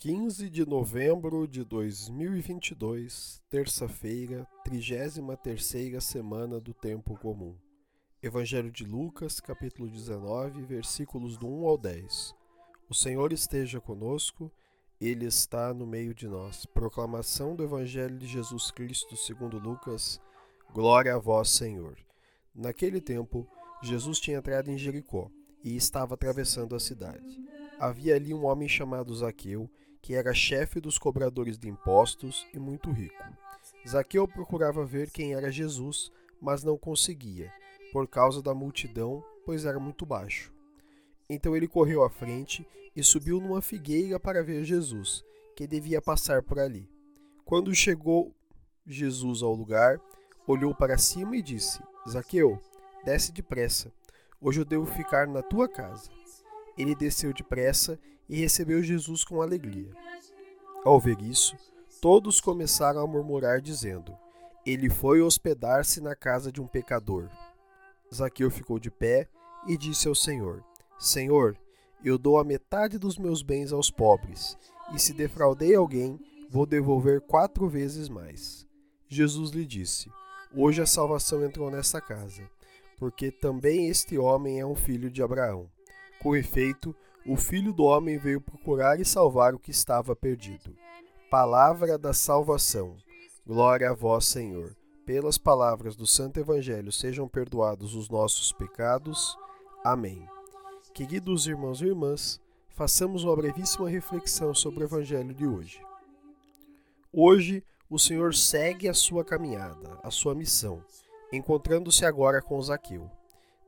15 de novembro de 2022, terça-feira, 33ª semana do Tempo Comum. Evangelho de Lucas, capítulo 19, versículos do 1 ao 10. O Senhor esteja conosco, Ele está no meio de nós. Proclamação do Evangelho de Jesus Cristo segundo Lucas. Glória a vós, Senhor. Naquele tempo, Jesus tinha entrado em Jericó e estava atravessando a cidade. Havia ali um homem chamado Zaqueu, que era chefe dos cobradores de impostos e muito rico. Zaqueu procurava ver quem era Jesus, mas não conseguia, por causa da multidão, pois era muito baixo. Então ele correu à frente e subiu numa figueira para ver Jesus, que devia passar por ali. Quando chegou Jesus ao lugar, olhou para cima e disse: Zaqueu, desce depressa. Hoje eu devo ficar na tua casa. Ele desceu depressa e recebeu Jesus com alegria. Ao ver isso, todos começaram a murmurar, dizendo: Ele foi hospedar-se na casa de um pecador. Zaqueu ficou de pé e disse ao Senhor: Senhor, eu dou a metade dos meus bens aos pobres, e se defraudei alguém, vou devolver quatro vezes mais. Jesus lhe disse: Hoje a salvação entrou nessa casa, porque também este homem é um filho de Abraão. Com efeito, o Filho do Homem veio procurar e salvar o que estava perdido. Palavra da salvação. Glória a vós, Senhor. Pelas palavras do Santo Evangelho sejam perdoados os nossos pecados. Amém. Queridos irmãos e irmãs, façamos uma brevíssima reflexão sobre o Evangelho de hoje. Hoje, o Senhor segue a sua caminhada, a sua missão, encontrando-se agora com Zaqueu.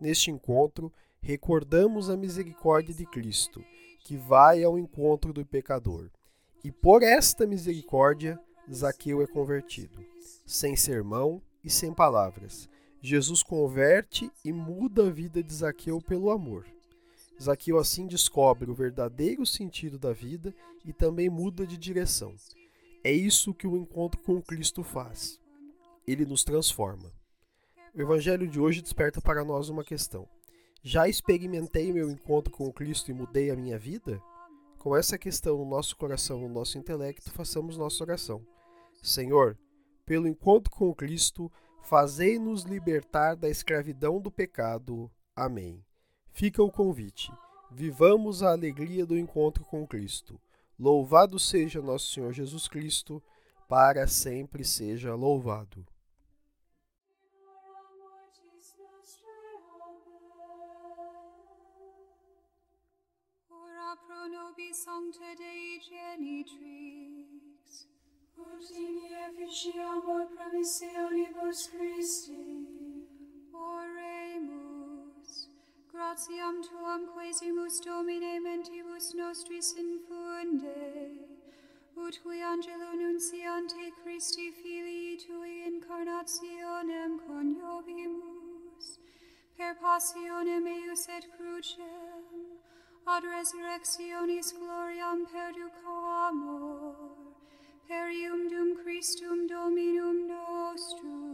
Neste encontro, recordamos a misericórdia de Cristo, que vai ao encontro do pecador. E por esta misericórdia, Zaqueu é convertido, sem sermão e sem palavras. Jesus converte e muda a vida de Zaqueu pelo amor. Zaqueu assim descobre o verdadeiro sentido da vida e também muda de direção. É isso que o encontro com Cristo faz. Ele nos transforma. O evangelho de hoje desperta para nós uma questão. Já experimentei meu encontro com Cristo e mudei a minha vida? Com essa questão no nosso coração, no nosso intelecto, façamos nossa oração. Senhor, pelo encontro com Cristo, fazei-nos libertar da escravidão do pecado. Amém. Fica o convite. Vivamos a alegria do encontro com Cristo. Louvado seja nosso Senhor Jesus Cristo, para sempre seja louvado. Nobis sancta Dei genitrix, ut in efficiamur promissionibus Christi. Oremus, gratiam tuam quesimus Domine mentibus nostris infunde, ut qui angelo nunciante Christi filii tui incarnationem coniovimus, per passionem eius et crucem, ad resurrectionis gloriam perducamur, perium dum Christum Dominum nostrum.